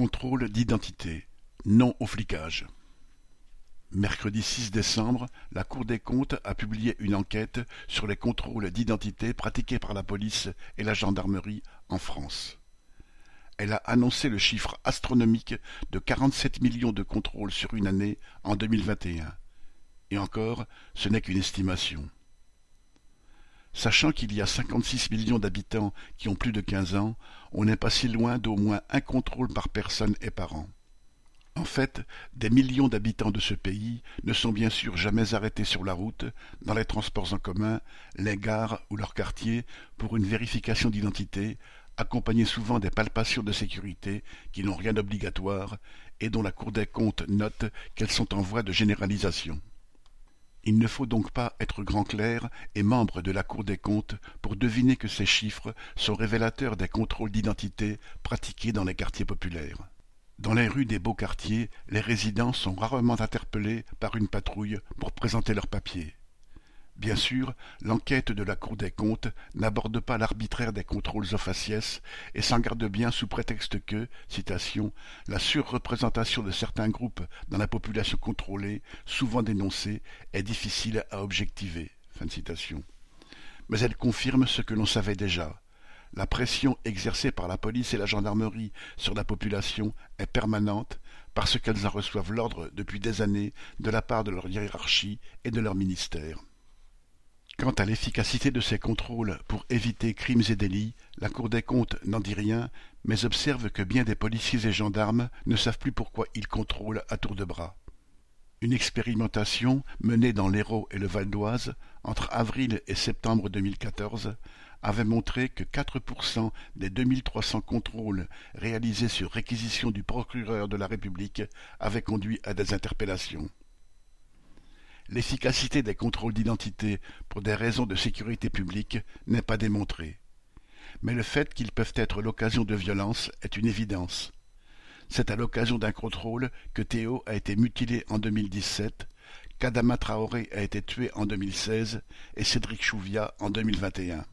Contrôle d'identité. Non au flicage. Mercredi 6 décembre, la Cour des comptes a publié une enquête sur les contrôles d'identité pratiqués par la police et la gendarmerie en France. Elle a annoncé le chiffre astronomique de 47 millions de contrôles sur une année en 2021. Et encore, ce n'est qu'une estimation. Sachant qu'il y a 56 millions d'habitants qui ont plus de 15 ans, on n'est pas si loin d'au moins un contrôle par personne et par an. En fait, des millions d'habitants de ce pays ne sont bien sûr jamais arrêtés sur la route, dans les transports en commun, les gares ou leurs quartiers pour une vérification d'identité, accompagnée souvent des palpations de sécurité qui n'ont rien d'obligatoire et dont la Cour des comptes note qu'elles sont en voie de généralisation. Il ne faut donc pas être grand clerc et membre de la Cour des comptes pour deviner que ces chiffres sont révélateurs des contrôles d'identité pratiqués dans les quartiers populaires. Dans les rues des beaux quartiers, les résidents sont rarement interpellés par une patrouille pour présenter leurs papiers. Bien sûr, l'enquête de la Cour des comptes n'aborde pas l'arbitraire des contrôles aux faciès et s'en garde bien sous prétexte que, citation, la surreprésentation de certains groupes dans la population contrôlée, souvent dénoncée, est difficile à objectiver. Fin citation. Mais elle confirme ce que l'on savait déjà. La pression exercée par la police et la gendarmerie sur la population est permanente parce qu'elles en reçoivent l'ordre depuis des années de la part de leur hiérarchie et de leur ministère. Quant à l'efficacité de ces contrôles pour éviter crimes et délits, la Cour des comptes n'en dit rien, mais observe que bien des policiers et gendarmes ne savent plus pourquoi ils contrôlent à tour de bras. Une expérimentation menée dans l'Hérault et le Val d'Oise entre avril et septembre 2014 avait montré que 4% des 2300 contrôles réalisés sur réquisition du procureur de la République avaient conduit à des interpellations. L'efficacité des contrôles d'identité pour des raisons de sécurité publique n'est pas démontrée. Mais le fait qu'ils peuvent être l'occasion de violences est une évidence. C'est à l'occasion d'un contrôle que Théo a été mutilé en 2017, qu'Adama Traoré a été tué en 2016 et Cédric Chouvia en 2021.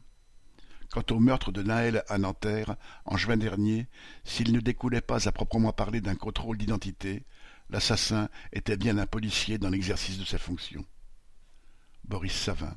Quant au meurtre de Naël à Nanterre, en juin dernier, s'il ne découlait pas à proprement parler d'un contrôle d'identité, l'assassin était bien un policier dans l'exercice de ses fonctions. Boris Savin